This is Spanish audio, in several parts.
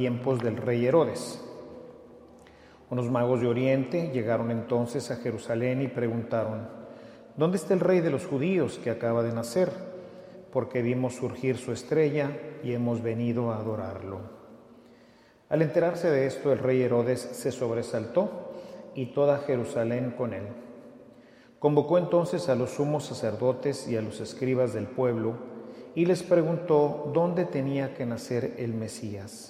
tiempos del rey Herodes. Unos magos de Oriente llegaron entonces a Jerusalén y preguntaron, ¿dónde está el rey de los judíos que acaba de nacer? Porque vimos surgir su estrella y hemos venido a adorarlo. Al enterarse de esto, el rey Herodes se sobresaltó y toda Jerusalén con él. Convocó entonces a los sumos sacerdotes y a los escribas del pueblo y les preguntó dónde tenía que nacer el Mesías.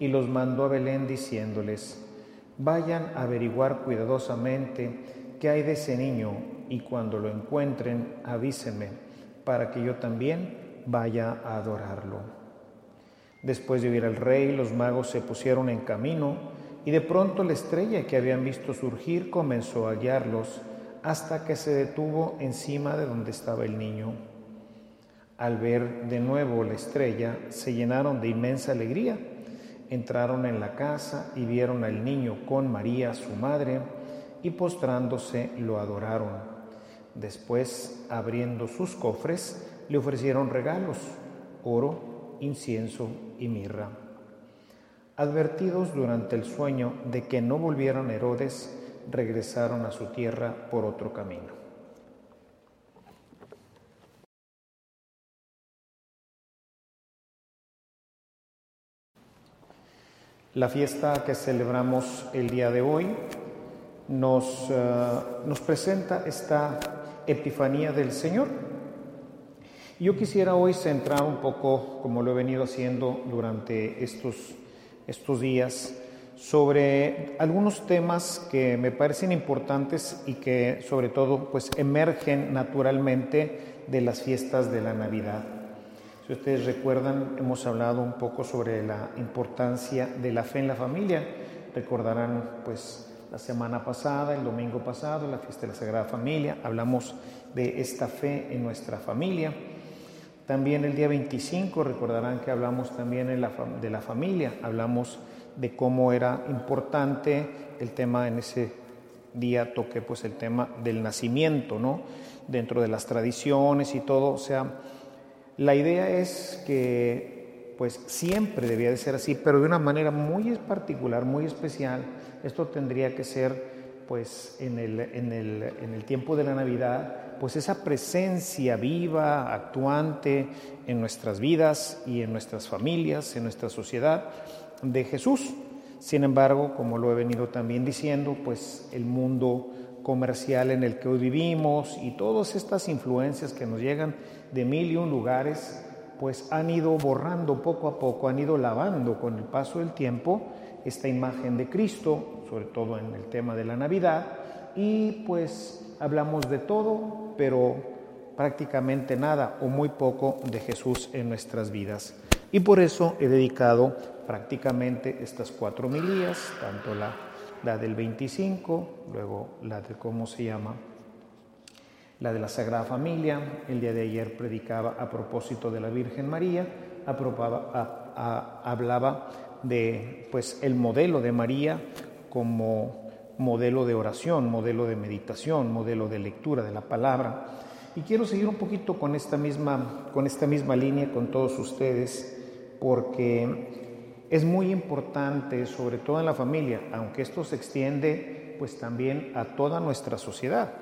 y los mandó a Belén diciéndoles, vayan a averiguar cuidadosamente qué hay de ese niño y cuando lo encuentren avísenme para que yo también vaya a adorarlo. Después de oír al rey, los magos se pusieron en camino y de pronto la estrella que habían visto surgir comenzó a guiarlos hasta que se detuvo encima de donde estaba el niño. Al ver de nuevo la estrella, se llenaron de inmensa alegría. Entraron en la casa y vieron al niño con María, su madre, y postrándose lo adoraron. Después, abriendo sus cofres, le ofrecieron regalos, oro, incienso y mirra. Advertidos durante el sueño de que no volvieran Herodes, regresaron a su tierra por otro camino. La fiesta que celebramos el día de hoy nos, uh, nos presenta esta Epifanía del Señor. Yo quisiera hoy centrar un poco, como lo he venido haciendo durante estos, estos días, sobre algunos temas que me parecen importantes y que sobre todo pues emergen naturalmente de las fiestas de la Navidad. Si ustedes recuerdan, hemos hablado un poco sobre la importancia de la fe en la familia. Recordarán pues la semana pasada, el domingo pasado, la fiesta de la Sagrada Familia, hablamos de esta fe en nuestra familia. También el día 25 recordarán que hablamos también de la familia, hablamos de cómo era importante el tema en ese día toqué pues el tema del nacimiento, ¿no? Dentro de las tradiciones y todo, o sea, la idea es que pues siempre debía de ser así, pero de una manera muy particular, muy especial. Esto tendría que ser pues en el, en el, en el tiempo de la Navidad, pues esa presencia viva, actuante en nuestras vidas y en nuestras familias, en nuestra sociedad, de Jesús. Sin embargo, como lo he venido también diciendo, pues el mundo comercial en el que hoy vivimos y todas estas influencias que nos llegan de mil y un lugares, pues han ido borrando poco a poco, han ido lavando con el paso del tiempo esta imagen de Cristo, sobre todo en el tema de la Navidad, y pues hablamos de todo, pero prácticamente nada o muy poco de Jesús en nuestras vidas. Y por eso he dedicado prácticamente estas cuatro homilías, tanto la, la del 25, luego la de cómo se llama, la de la Sagrada Familia. El día de ayer predicaba a propósito de la Virgen María, hablaba de pues el modelo de María como modelo de oración, modelo de meditación, modelo de lectura de la palabra. Y quiero seguir un poquito con esta misma, con esta misma línea con todos ustedes, porque es muy importante, sobre todo en la familia, aunque esto se extiende pues también a toda nuestra sociedad.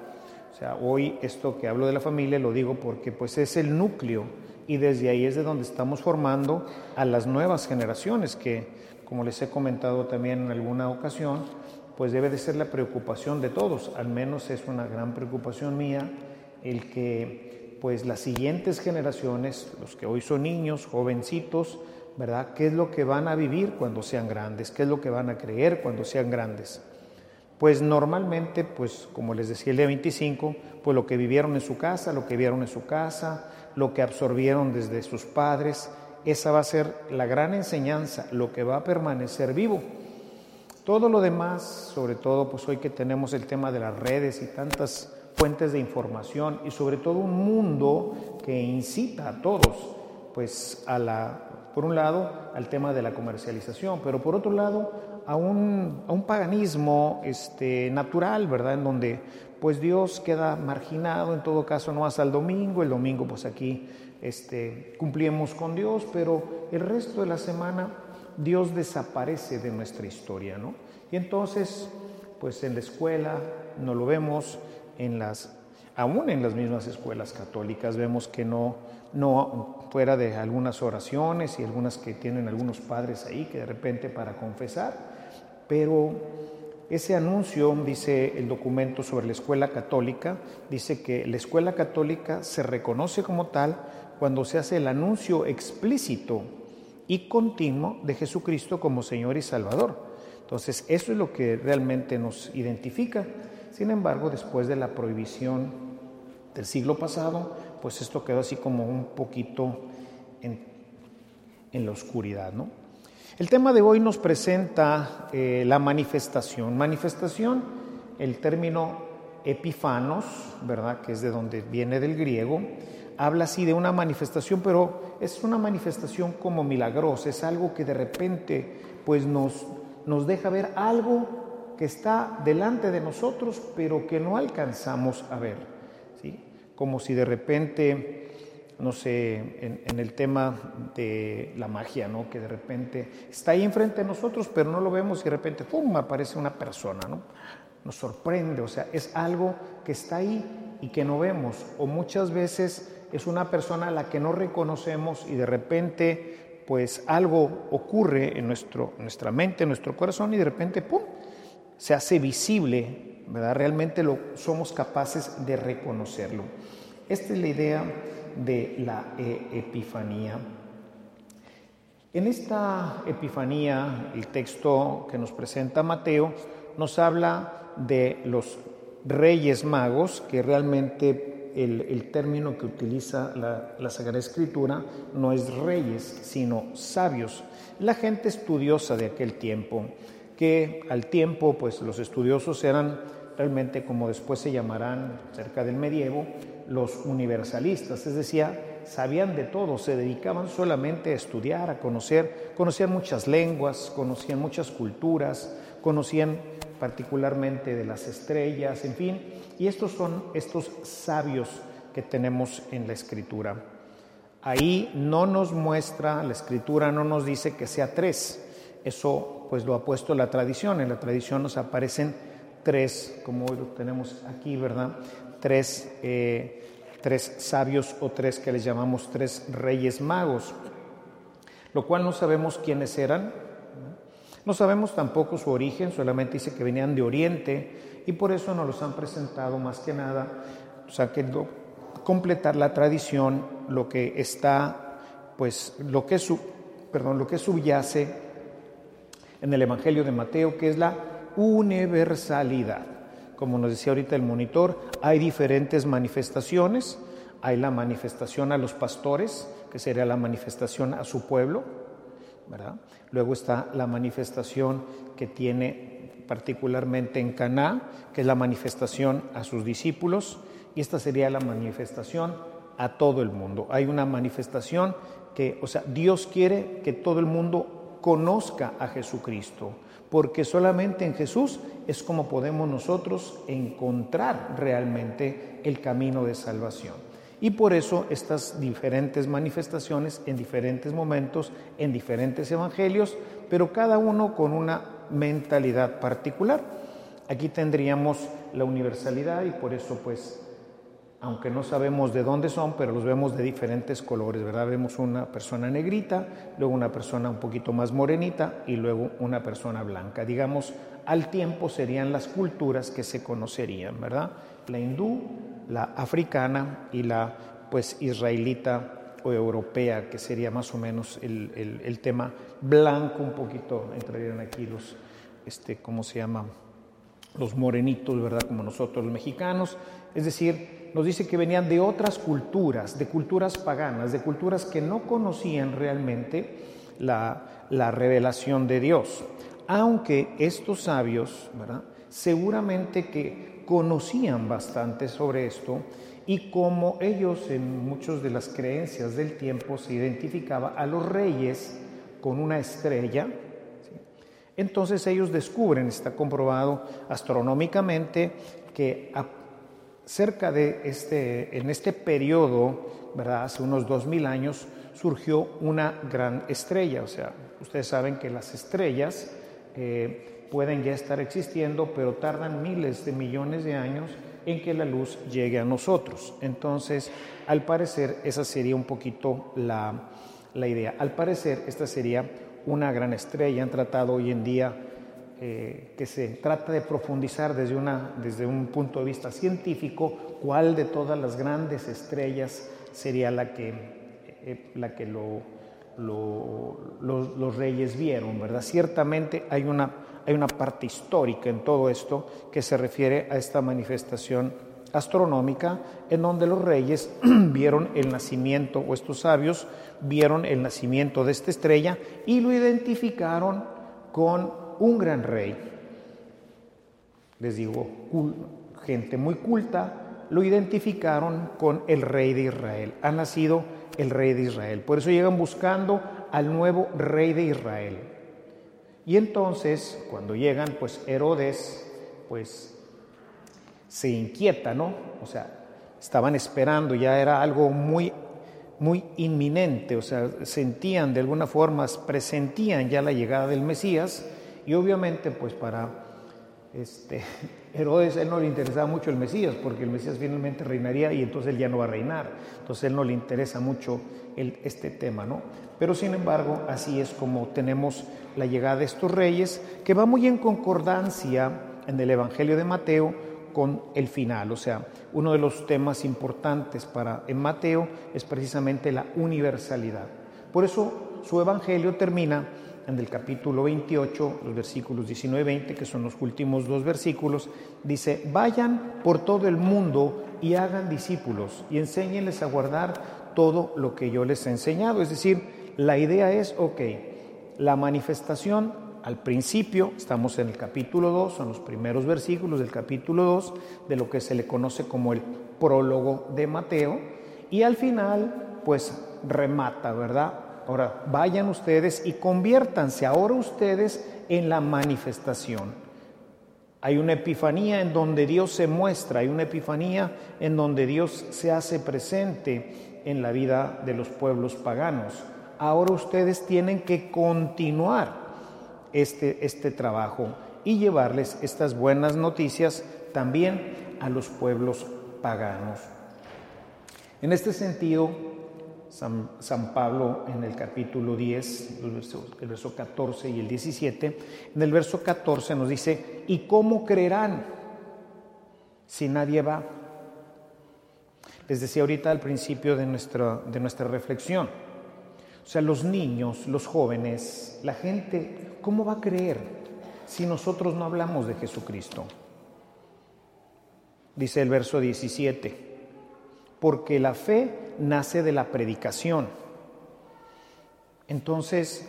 O sea, hoy esto que hablo de la familia lo digo porque pues es el núcleo y desde ahí es de donde estamos formando a las nuevas generaciones que, como les he comentado también en alguna ocasión, pues debe de ser la preocupación de todos, al menos es una gran preocupación mía el que pues las siguientes generaciones, los que hoy son niños, jovencitos, ¿verdad? ¿Qué es lo que van a vivir cuando sean grandes? ¿Qué es lo que van a creer cuando sean grandes? Pues normalmente, pues como les decía el día 25, pues lo que vivieron en su casa, lo que vieron en su casa, lo que absorbieron desde sus padres, esa va a ser la gran enseñanza, lo que va a permanecer vivo. Todo lo demás, sobre todo pues hoy que tenemos el tema de las redes y tantas fuentes de información y sobre todo un mundo que incita a todos pues a la por un lado al tema de la comercialización, pero por otro lado a un, a un paganismo este, natural, ¿verdad? En donde pues Dios queda marginado, en todo caso no hasta el domingo, el domingo pues aquí este, cumplimos con Dios, pero el resto de la semana Dios desaparece de nuestra historia, ¿no? Y entonces, pues en la escuela no lo vemos, en las, aún en las mismas escuelas católicas vemos que no, no fuera de algunas oraciones y algunas que tienen algunos padres ahí que de repente para confesar, pero ese anuncio, dice el documento sobre la escuela católica, dice que la escuela católica se reconoce como tal cuando se hace el anuncio explícito y continuo de Jesucristo como Señor y Salvador. Entonces, eso es lo que realmente nos identifica. Sin embargo, después de la prohibición del siglo pasado, pues esto quedó así como un poquito en, la oscuridad, ¿no? El tema de hoy nos presenta eh, la manifestación. Manifestación, el término epifanos, ¿verdad? Que es de donde viene del griego, habla así de una manifestación, pero es una manifestación como milagrosa, es algo que de repente pues nos, nos deja ver algo que está delante de nosotros, pero que no alcanzamos a ver. Como si de repente, no sé, en, el tema de la magia, ¿no? que de repente está ahí enfrente de nosotros, pero no lo vemos y de repente, ¡pum!, aparece una persona. ¿no? Nos sorprende, o sea, es algo que está ahí y que no vemos, o muchas veces es una persona a la que no reconocemos y de repente pues algo ocurre en nuestro, nuestra mente, en nuestro corazón y de repente ¡pum! se hace visible, ¿verdad? Realmente lo, somos capaces de reconocerlo. Esta es la idea de la e, epifanía. En esta epifanía, el texto que nos presenta Mateo nos habla de los reyes magos que realmente el, término que utiliza la, Sagrada Escritura no es reyes, sino sabios, la gente estudiosa de aquel tiempo, que al tiempo, pues los estudiosos eran realmente como después se llamarán cerca del medievo, los universalistas, es decir, sabían de todo, se dedicaban solamente a estudiar, a conocer, conocían muchas lenguas, conocían muchas culturas, conocían particularmente de las estrellas, en fin, y estos son estos sabios que tenemos en la escritura. Ahí no nos muestra, la escritura no nos dice que sea tres, eso pues lo ha puesto la tradición, en la tradición nos aparecen tres, como hoy lo tenemos aquí, ¿verdad? Tres, eh, tres sabios o tres que les llamamos tres reyes magos, lo cual no sabemos quiénes eran, no sabemos tampoco su origen, solamente dice que venían de Oriente y por eso nos los han presentado más que nada, o sea, que completar la tradición, lo que está, pues, lo que, su, perdón, lo que subyace en el Evangelio de Mateo, que es la universalidad. Como nos decía ahorita el monitor, hay diferentes manifestaciones. Hay la manifestación a los pastores, que sería la manifestación a su pueblo, ¿verdad? Luego está la manifestación que tiene particularmente en Caná, que es la manifestación a sus discípulos, y esta sería la manifestación a todo el mundo. Hay una manifestación que, o sea, Dios quiere que todo el mundo conozca a Jesucristo, porque solamente en Jesús es como podemos nosotros encontrar realmente el camino de salvación. Y por eso estas diferentes manifestaciones en diferentes momentos, en diferentes evangelios, pero cada uno con una mentalidad particular. Aquí tendríamos la universalidad y por eso pues, aunque no sabemos de dónde son, pero los vemos de diferentes colores, ¿verdad? Vemos una persona negrita, luego una persona un poquito más morenita y luego una persona blanca. Digamos, al tiempo serían las culturas que se conocerían, ¿verdad? La hindú, la africana y la pues israelita o europea, que sería más o menos el, tema blanco, un poquito entrarían aquí los, este, ¿cómo se llama? los morenitos, ¿verdad? Como nosotros los mexicanos. Es decir, nos dice que venían de otras culturas, de culturas paganas, de culturas que no conocían realmente la, la revelación de Dios. Aunque estos sabios, ¿verdad? Seguramente que conocían bastante sobre esto y como ellos en muchas de las creencias del tiempo se identificaba a los reyes con una estrella, entonces ellos descubren, está comprobado astronómicamente, que cerca de este, en este periodo, ¿verdad? hace unos dos mil años, surgió una gran estrella. O sea, ustedes saben que las estrellas eh, pueden ya estar existiendo, pero tardan miles de millones de años en que la luz llegue a nosotros. Entonces, al parecer, esa sería un poquito la, la idea. Al parecer, esta sería una gran estrella. Han tratado hoy en día eh, que se trata de profundizar desde, una, desde un punto de vista científico cuál de todas las grandes estrellas sería la que, eh, la que lo, los reyes vieron, ¿verdad? Ciertamente hay una, hay una parte histórica en todo esto que se refiere a esta manifestación astronómica en donde los reyes vieron el nacimiento, o estos sabios vieron el nacimiento de esta estrella y lo identificaron con un gran rey. Les digo, gente muy culta, lo identificaron con el rey de Israel. Ha nacido el rey de Israel. Por eso llegan buscando al nuevo rey de Israel. Y entonces, cuando llegan, pues Herodes, pues se inquieta, ¿no? O sea, estaban esperando, ya era algo muy, muy inminente, o sea, sentían de alguna forma, presentían ya la llegada del Mesías y obviamente pues para este, Herodes él no le interesaba mucho el Mesías, porque el Mesías finalmente reinaría y entonces él ya no va a reinar, entonces él no le interesa mucho este tema, ¿no? Pero sin embargo, así es como tenemos la llegada de estos reyes, que va muy en concordancia en el Evangelio de Mateo, con el final. O sea, uno de los temas importantes para en Mateo es precisamente la universalidad. Por eso su evangelio termina en el capítulo 28, los versículos 19 y 20, que son los últimos dos versículos, dice, vayan por todo el mundo y hagan discípulos y enséñenles a guardar todo lo que yo les he enseñado. Es decir, la idea es, ok, la manifestación al principio, estamos en el capítulo 2, son los primeros versículos del capítulo 2 de lo que se le conoce como el prólogo de Mateo, y al final, pues remata, ¿verdad? Ahora, vayan ustedes y conviértanse ahora ustedes en la manifestación. Hay una epifanía en donde Dios se muestra, hay una epifanía en donde Dios se hace presente en la vida de los pueblos paganos. Ahora ustedes tienen que continuar este, este trabajo y llevarles estas buenas noticias también a los pueblos paganos. En este sentido, San, Pablo en el capítulo 10, el verso, el verso 14 y el 17, en el verso 14 nos dice, ¿y cómo creerán si nadie va? Les decía ahorita al principio de nuestra, de nuestra reflexión, o sea, los niños, los jóvenes, la gente, ¿cómo va a creer si nosotros no hablamos de Jesucristo? Dice el verso 17, porque la fe nace de la predicación. Entonces,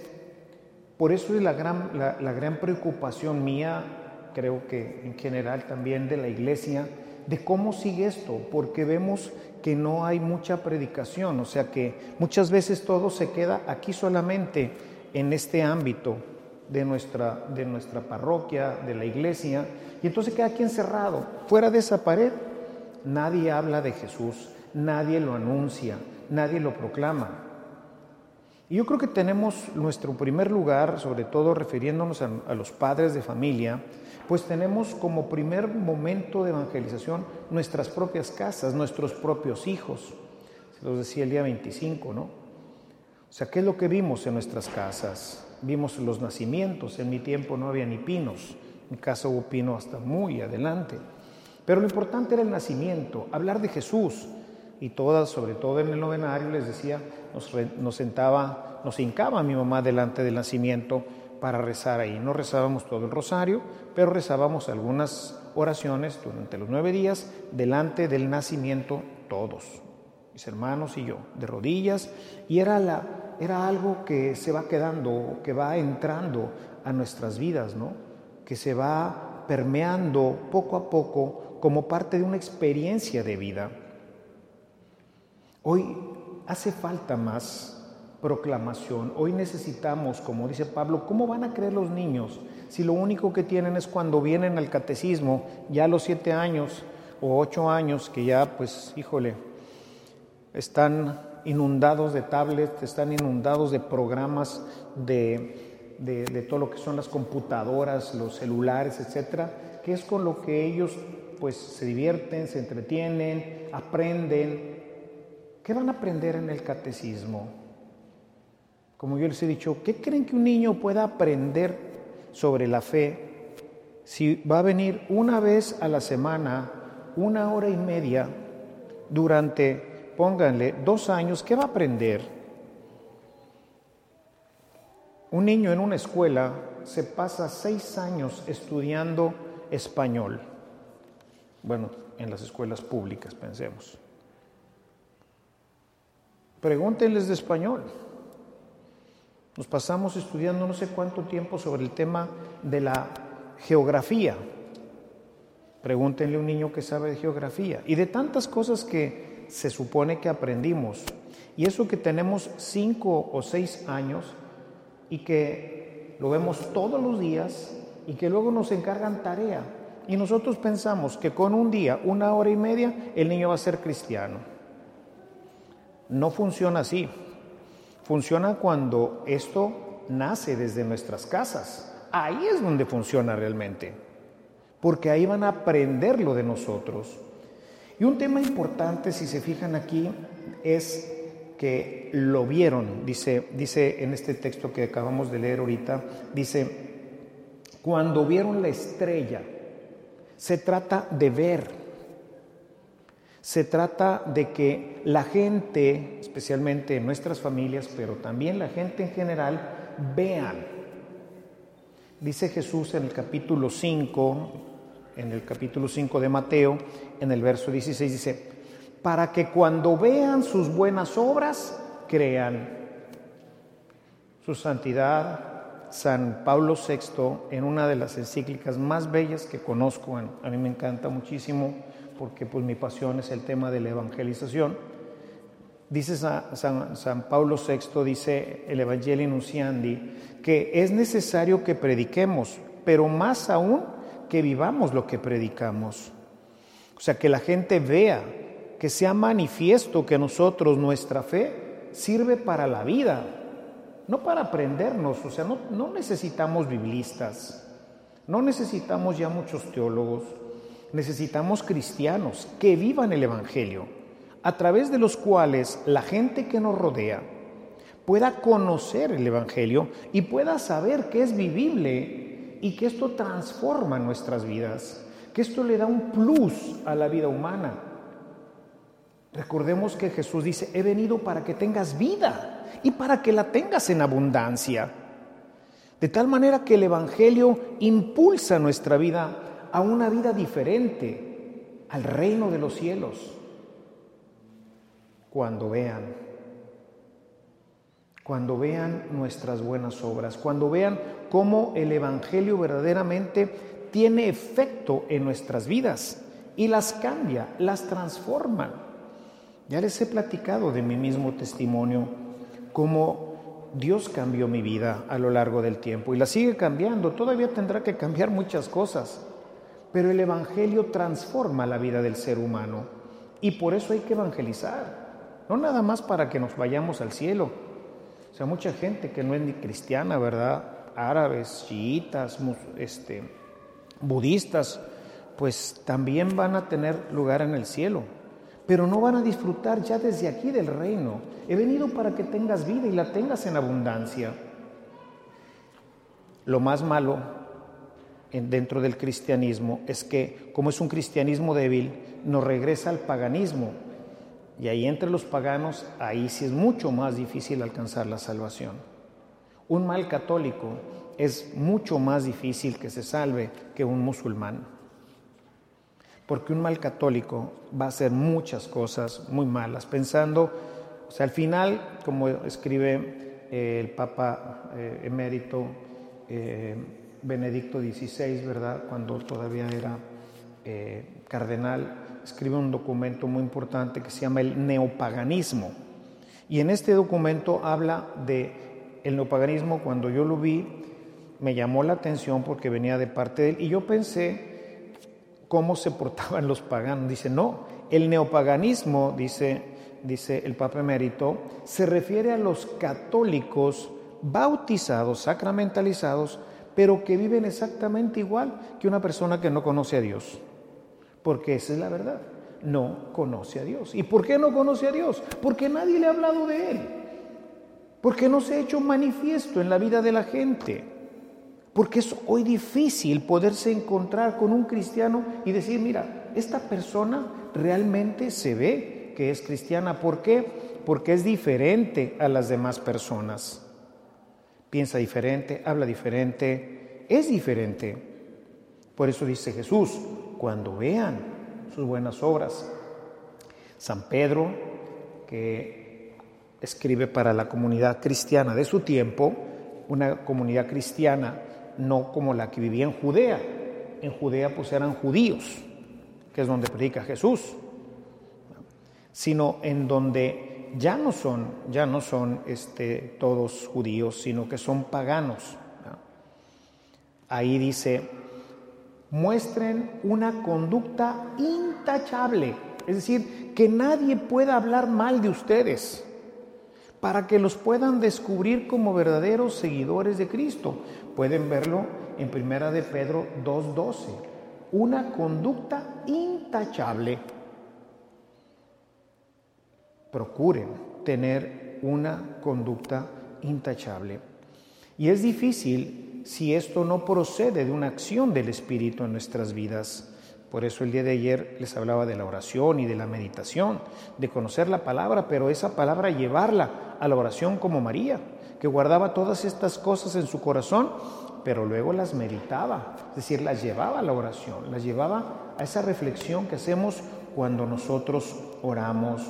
por eso es la gran, la, gran preocupación mía, creo que en general también de la iglesia, de cómo sigue esto, porque vemos que no hay mucha predicación, o sea que muchas veces todo se queda aquí solamente en este ámbito de nuestra, de nuestra parroquia, de la iglesia, y entonces queda aquí encerrado. Fuera de esa pared, nadie habla de Jesús, nadie lo anuncia, nadie lo proclama. Y yo creo que tenemos nuestro primer lugar, sobre todo refiriéndonos a, los padres de familia, pues tenemos como primer momento de evangelización nuestras propias casas, nuestros propios hijos. Se los decía el día 25, ¿no? O sea, ¿qué es lo que vimos en nuestras casas? Vimos los nacimientos, en mi tiempo no había ni pinos, en mi casa hubo pino hasta muy adelante. Pero lo importante era el nacimiento, hablar de Jesús. Y todas, sobre todo en el novenario, les decía, nos, nos sentaba, nos hincaba mi mamá delante del nacimiento para rezar ahí. No rezábamos todo el rosario, pero rezábamos algunas oraciones durante los nueve días delante del nacimiento todos, mis hermanos y yo, de rodillas, y era, la, era algo que se va quedando, que va entrando a nuestras vidas, ¿no? que se va permeando poco a poco como parte de una experiencia de vida. Hoy hace falta más proclamación. Hoy necesitamos, como dice Pablo, ¿cómo van a creer los niños si lo único que tienen es cuando vienen al catecismo, ya a los siete años o ocho años, que ya, pues, híjole, están inundados de tablets, están inundados de programas de, de, todo lo que son las computadoras, los celulares, etcétera, que es con lo que ellos pues se divierten, se entretienen, aprenden. ¿Qué van a aprender en el catecismo? Como yo les he dicho, ¿qué creen que un niño pueda aprender sobre la fe si va a venir una vez a la semana, una hora y media, durante, pónganle, dos años? ¿Qué va a aprender? Un niño en una escuela se pasa seis años estudiando español. Bueno, en las escuelas públicas, pensemos. Pregúntenles de español. Nos pasamos estudiando no sé cuánto tiempo sobre el tema de la geografía. Pregúntenle a un niño que sabe de geografía y de tantas cosas que se supone que aprendimos. Y eso que tenemos cinco o seis años y que lo vemos todos los días y que luego nos encargan tarea. Y nosotros pensamos que con un día, una hora y media, el niño va a ser cristiano. No funciona así. Funciona cuando esto nace desde nuestras casas. Ahí es donde funciona realmente, porque ahí van a aprender lo de nosotros. Y un tema importante, si se fijan aquí, es que lo vieron, dice, dice en este texto que acabamos de leer ahorita, dice, cuando vieron la estrella, se trata de ver, se trata de que la gente, especialmente nuestras familias, pero también la gente en general, vean. Dice Jesús en el capítulo 5, en el capítulo 5 de Mateo, en el verso 16, dice, para que cuando vean sus buenas obras, crean. Su santidad, San Pablo VI, en una de las encíclicas más bellas que conozco, a mí me encanta muchísimo, porque pues mi pasión es el tema de la evangelización. Dice San, Pablo VI, dice el Evangelio Nunciandi, que es necesario que prediquemos, pero más aún que vivamos lo que predicamos. O sea, que la gente vea, que sea manifiesto que nosotros, nuestra fe, sirve para la vida, no para aprendernos. O sea, no necesitamos biblistas, no necesitamos ya muchos teólogos, necesitamos cristianos que vivan el Evangelio, a través de los cuales la gente que nos rodea pueda conocer el Evangelio y pueda saber que es vivible y que esto transforma nuestras vidas, que esto le da un plus a la vida humana. Recordemos que Jesús dice, he venido para que tengas vida y para que la tengas en abundancia. De tal manera que el Evangelio impulsa nuestra vida a una vida diferente, al reino de los cielos, cuando vean, cuando vean nuestras buenas obras, cuando vean cómo el Evangelio verdaderamente tiene efecto en nuestras vidas y las cambia, las transforma. Ya les he platicado de mi mismo testimonio, cómo Dios cambió mi vida a lo largo del tiempo y la sigue cambiando. Todavía tendrá que cambiar muchas cosas, pero el Evangelio transforma la vida del ser humano y por eso hay que evangelizar, no nada más para que nos vayamos al cielo. O sea, mucha gente que no es ni cristiana, ¿verdad? Árabes, chiitas, este, budistas, pues también van a tener lugar en el cielo, pero no van a disfrutar ya desde aquí del reino. He venido para que tengas vida y la tengas en abundancia. Lo más malo dentro del cristianismo es que, como es un cristianismo débil, nos regresa al paganismo. Y ahí entre los paganos, ahí sí es mucho más difícil alcanzar la salvación. Un mal católico es mucho más difícil que se salve que un musulmán. Porque un mal católico va a hacer muchas cosas muy malas, pensando, o sea, al final, como escribe eh, el Papa eh, emérito eh, Benedicto XVI, ¿verdad? Cuando todavía era cardenal, escribe un documento muy importante que se llama el neopaganismo. Y en este documento habla de el neopaganismo cuando yo lo vi me llamó la atención porque venía de parte de él y yo pensé cómo se portaban los paganos. Dice, no, el neopaganismo, dice, dice el Papa Emérito, se refiere a los católicos bautizados, sacramentalizados, pero que viven exactamente igual que una persona que no conoce a Dios. Porque esa es la verdad, no conoce a Dios. ¿Y por qué no conoce a Dios? Porque nadie le ha hablado de Él. Porque no se ha hecho manifiesto en la vida de la gente. Porque es hoy difícil poderse encontrar con un cristiano y decir, mira, esta persona realmente se ve que es cristiana. ¿Por qué? Porque es diferente a las demás personas. Piensa diferente, habla diferente, es diferente. Por eso dice Jesús, cuando vean sus buenas obras. San Pedro, que escribe para la comunidad cristiana de su tiempo, una comunidad cristiana no como la que vivía en Judea. En Judea pues eran judíos, que es donde predica Jesús, sino en donde ya no son, ya no son este, todos judíos, sino que son paganos. Ahí dice, muestren una conducta intachable, es decir, que nadie pueda hablar mal de ustedes para que los puedan descubrir como verdaderos seguidores de Cristo. Pueden verlo en Primera de Pedro 2:12. Una conducta intachable. Procuren tener una conducta intachable. Y es difícil si esto no procede de una acción del Espíritu en nuestras vidas. Por eso el día de ayer les hablaba de la oración y de la meditación, de conocer la palabra, pero esa palabra llevarla a la oración como María, que guardaba todas estas cosas en su corazón, pero luego las meditaba, es decir, las llevaba a la oración, las llevaba a esa reflexión que hacemos cuando nosotros oramos.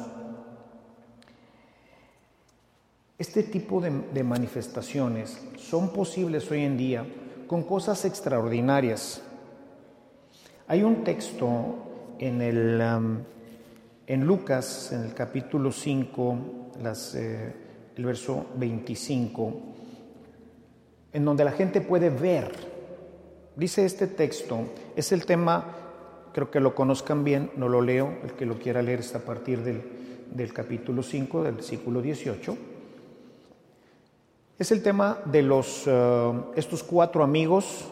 Este tipo de, manifestaciones son posibles hoy en día con cosas extraordinarias hay un texto en, en Lucas, en el capítulo 5, las, eh, el verso 25, en donde la gente puede ver. Dice este texto, es el tema, creo que lo conozcan bien, no lo leo, el que lo quiera leer está a partir del, del capítulo 5, del versículo 18. Es el tema de los, eh, estos cuatro amigos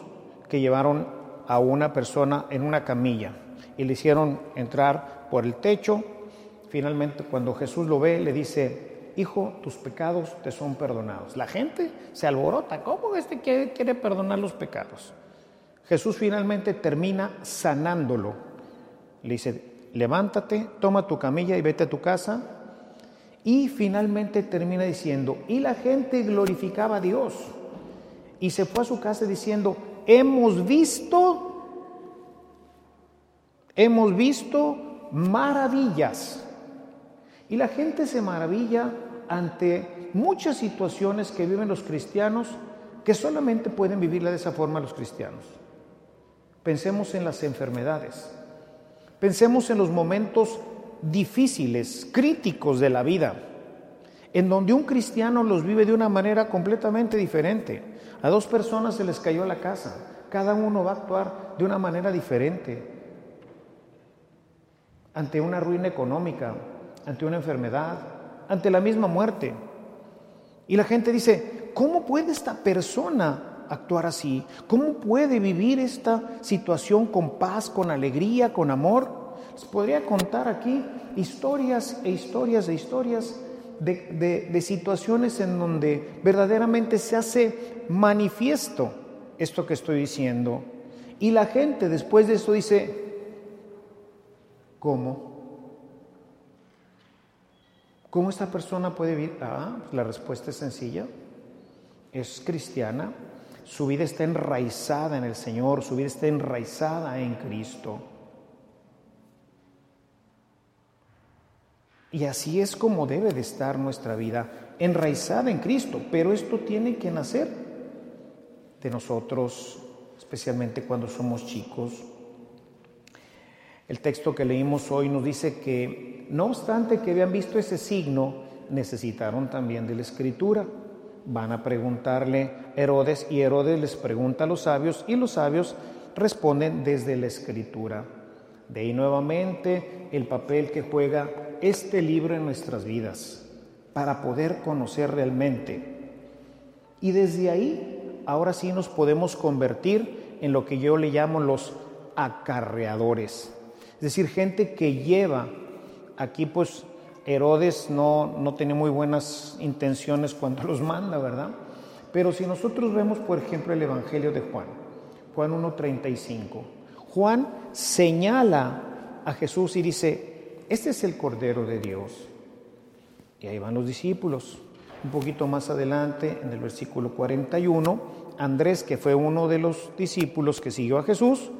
que llevaron a una persona en una camilla y le hicieron entrar por el techo. Finalmente, cuando Jesús lo ve, le dice, hijo, tus pecados te son perdonados. La gente se alborota, ¿cómo este quiere, quiere perdonar los pecados? Jesús finalmente termina sanándolo. Le dice, levántate, toma tu camilla y vete a tu casa. Y finalmente termina diciendo, y la gente glorificaba a Dios. Y se fue a su casa diciendo, hemos visto, hemos visto maravillas. Y la gente se maravilla ante muchas situaciones que viven los cristianos que solamente pueden vivirla de esa forma los cristianos. Pensemos en las enfermedades, pensemos en los momentos difíciles, críticos de la vida, en donde un cristiano los vive de una manera completamente diferente. A dos personas se les cayó la casa. Cada uno va a actuar de una manera diferente. Ante una ruina económica, ante una enfermedad, ante la misma muerte. Y la gente dice, ¿cómo puede esta persona actuar así? ¿Cómo puede vivir esta situación con paz, con alegría, con amor? Podría contar aquí historias e historias e historias de, situaciones en donde verdaderamente se hace manifiesto esto que estoy diciendo. Y la gente después de eso dice, ¿cómo? ¿Cómo esta persona puede vivir? Ah, la respuesta es sencilla. Es cristiana. su vida está enraizada en el Señor, su vida está enraizada en Cristo. Y así es como debe de estar nuestra vida, enraizada en Cristo, pero esto tiene que nacer de nosotros, especialmente cuando somos chicos. El texto que leímos hoy nos dice que, no obstante que habían visto ese signo, necesitaron también de la escritura. Van a preguntarle Herodes y Herodes les pregunta a los sabios y los sabios responden desde la escritura. De ahí nuevamente el papel que juega este libro en nuestras vidas para poder conocer realmente. Y desde ahí, ahora sí nos podemos convertir en lo que yo le llamo los acarreadores. Es decir, gente que lleva, aquí pues Herodes no, no tiene muy buenas intenciones cuando los manda, ¿verdad? Pero si nosotros vemos, por ejemplo, el Evangelio de Juan, Juan 1.35, Juan señala a Jesús y dice, este es el Cordero de Dios. Y ahí van los discípulos. Un poquito más adelante, en el versículo 41, Andrés, que fue uno de los discípulos que siguió a Jesús,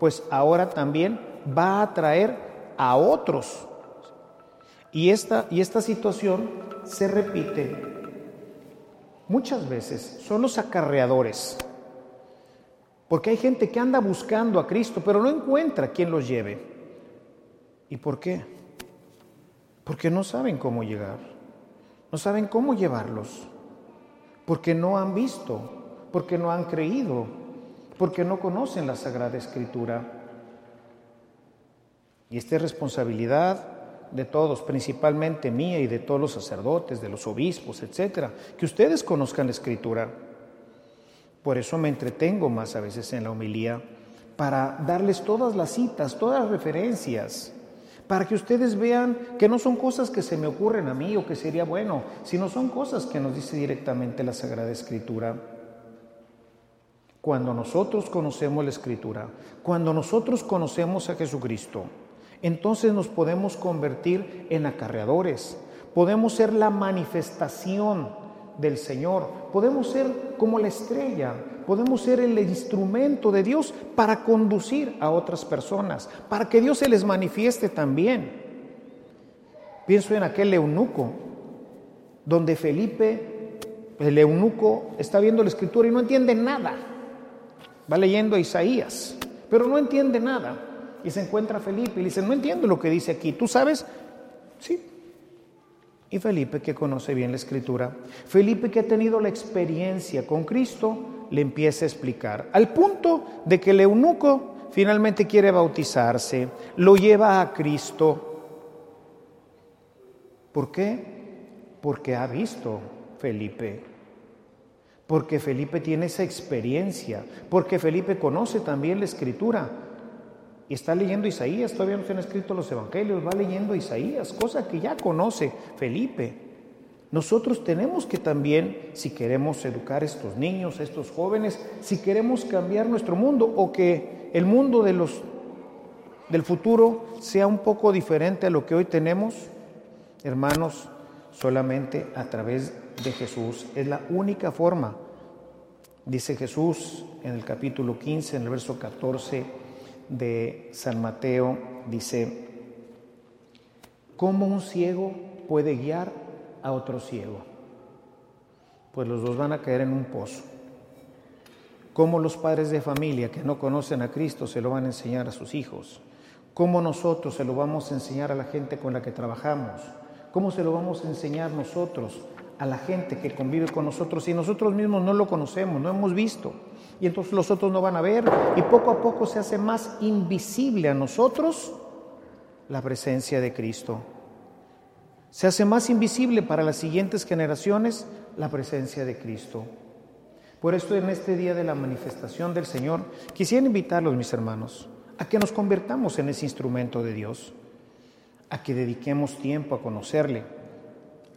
pues ahora también va a traer a otros. Y esta, y esta situación se repite muchas veces. Son los acarreadores. Porque hay gente que anda buscando a Cristo, pero no encuentra quien los lleve. ¿Y por qué? Porque no saben cómo llegar. No saben cómo llevarlos. Porque no han visto, porque no han creído, porque no conocen la Sagrada Escritura. Y esta es responsabilidad de todos, principalmente mía y de todos los sacerdotes, de los obispos, etcétera, que ustedes conozcan la Escritura. Por eso me entretengo más a veces en la homilía, para darles todas las citas, todas las referencias, para que ustedes vean que no son cosas que se me ocurren a mí o que sería bueno, sino son cosas que nos dice directamente la Sagrada Escritura. Cuando nosotros conocemos la Escritura, cuando nosotros conocemos a Jesucristo, entonces nos podemos convertir en acarreadores, podemos ser la manifestación del Señor, podemos ser como la estrella, podemos ser el instrumento de Dios para conducir a otras personas, para que Dios se les manifieste también. Pienso en aquel eunuco, donde Felipe, el eunuco, está viendo la escritura y no entiende nada. Va leyendo a Isaías, pero no entiende nada y se encuentra Felipe y le dice, no entiendo lo que dice aquí, ¿tú sabes? Sí. Y Felipe, que conoce bien la escritura, Felipe que ha tenido la experiencia con Cristo, le empieza a explicar, al punto de que el eunuco finalmente quiere bautizarse, lo lleva a Cristo. ¿Por qué? Porque ha visto Felipe porque Felipe tiene esa experiencia, porque Felipe conoce también la escritura, y está leyendo Isaías, todavía no se han escrito los evangelios, va leyendo Isaías, cosa que ya conoce Felipe. Nosotros tenemos que también, si queremos educar a estos niños, a estos jóvenes, si queremos cambiar nuestro mundo o que el mundo de los, del futuro sea un poco diferente a lo que hoy tenemos, hermanos, solamente a través de Jesús. Es la única forma. Dice Jesús en el capítulo 15, en el verso 14 de San Mateo dice, ¿cómo un ciego puede guiar a otro ciego? Pues los dos van a caer en un pozo. ¿Cómo los padres de familia que no conocen a Cristo se lo van a enseñar a sus hijos? ¿Cómo nosotros se lo vamos a enseñar a la gente con la que trabajamos? ¿Cómo se lo vamos a enseñar nosotros a la gente que convive con nosotros si nosotros mismos no lo conocemos, no hemos visto? Y entonces los otros no van a ver y poco a poco se hace más invisible a nosotros la presencia de Cristo. Se hace más invisible para las siguientes generaciones la presencia de Cristo. Por esto en este día de la manifestación del Señor quisiera invitarlos, mis hermanos, a que nos convertamos en ese instrumento de Dios, a que dediquemos tiempo a conocerle,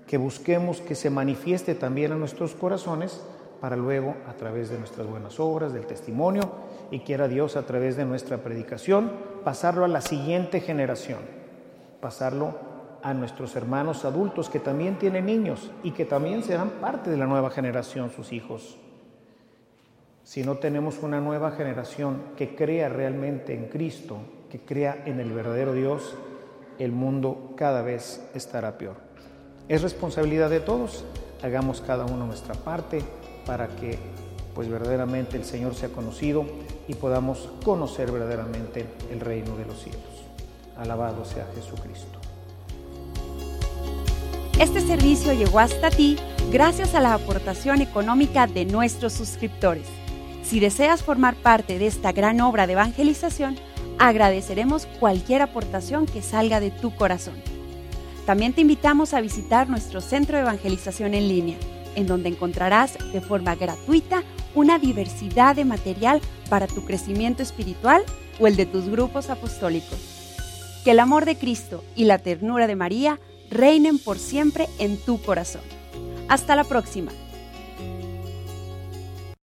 que busquemos que se manifieste también a nuestros corazones para luego, a través de nuestras buenas obras, del testimonio, y quiera Dios a través de nuestra predicación, pasarlo a la siguiente generación, pasarlo a nuestros hermanos adultos que también tienen niños y que también serán parte de la nueva generación, sus hijos. si no tenemos una nueva generación que crea realmente en Cristo, que crea en el verdadero Dios, el mundo cada vez estará peor. Es responsabilidad de todos, hagamos cada uno nuestra parte para que pues verdaderamente el Señor sea conocido y podamos conocer verdaderamente el reino de los cielos. Alabado sea Jesucristo. Este servicio llegó hasta ti gracias a la aportación económica de nuestros suscriptores. Si deseas formar parte de esta gran obra de evangelización, agradeceremos cualquier aportación que salga de tu corazón. También te invitamos a visitar nuestro centro de evangelización en línea, en donde encontrarás de forma gratuita una diversidad de material para tu crecimiento espiritual o el de tus grupos apostólicos. Que el amor de Cristo y la ternura de María reinen por siempre en tu corazón. Hasta la próxima.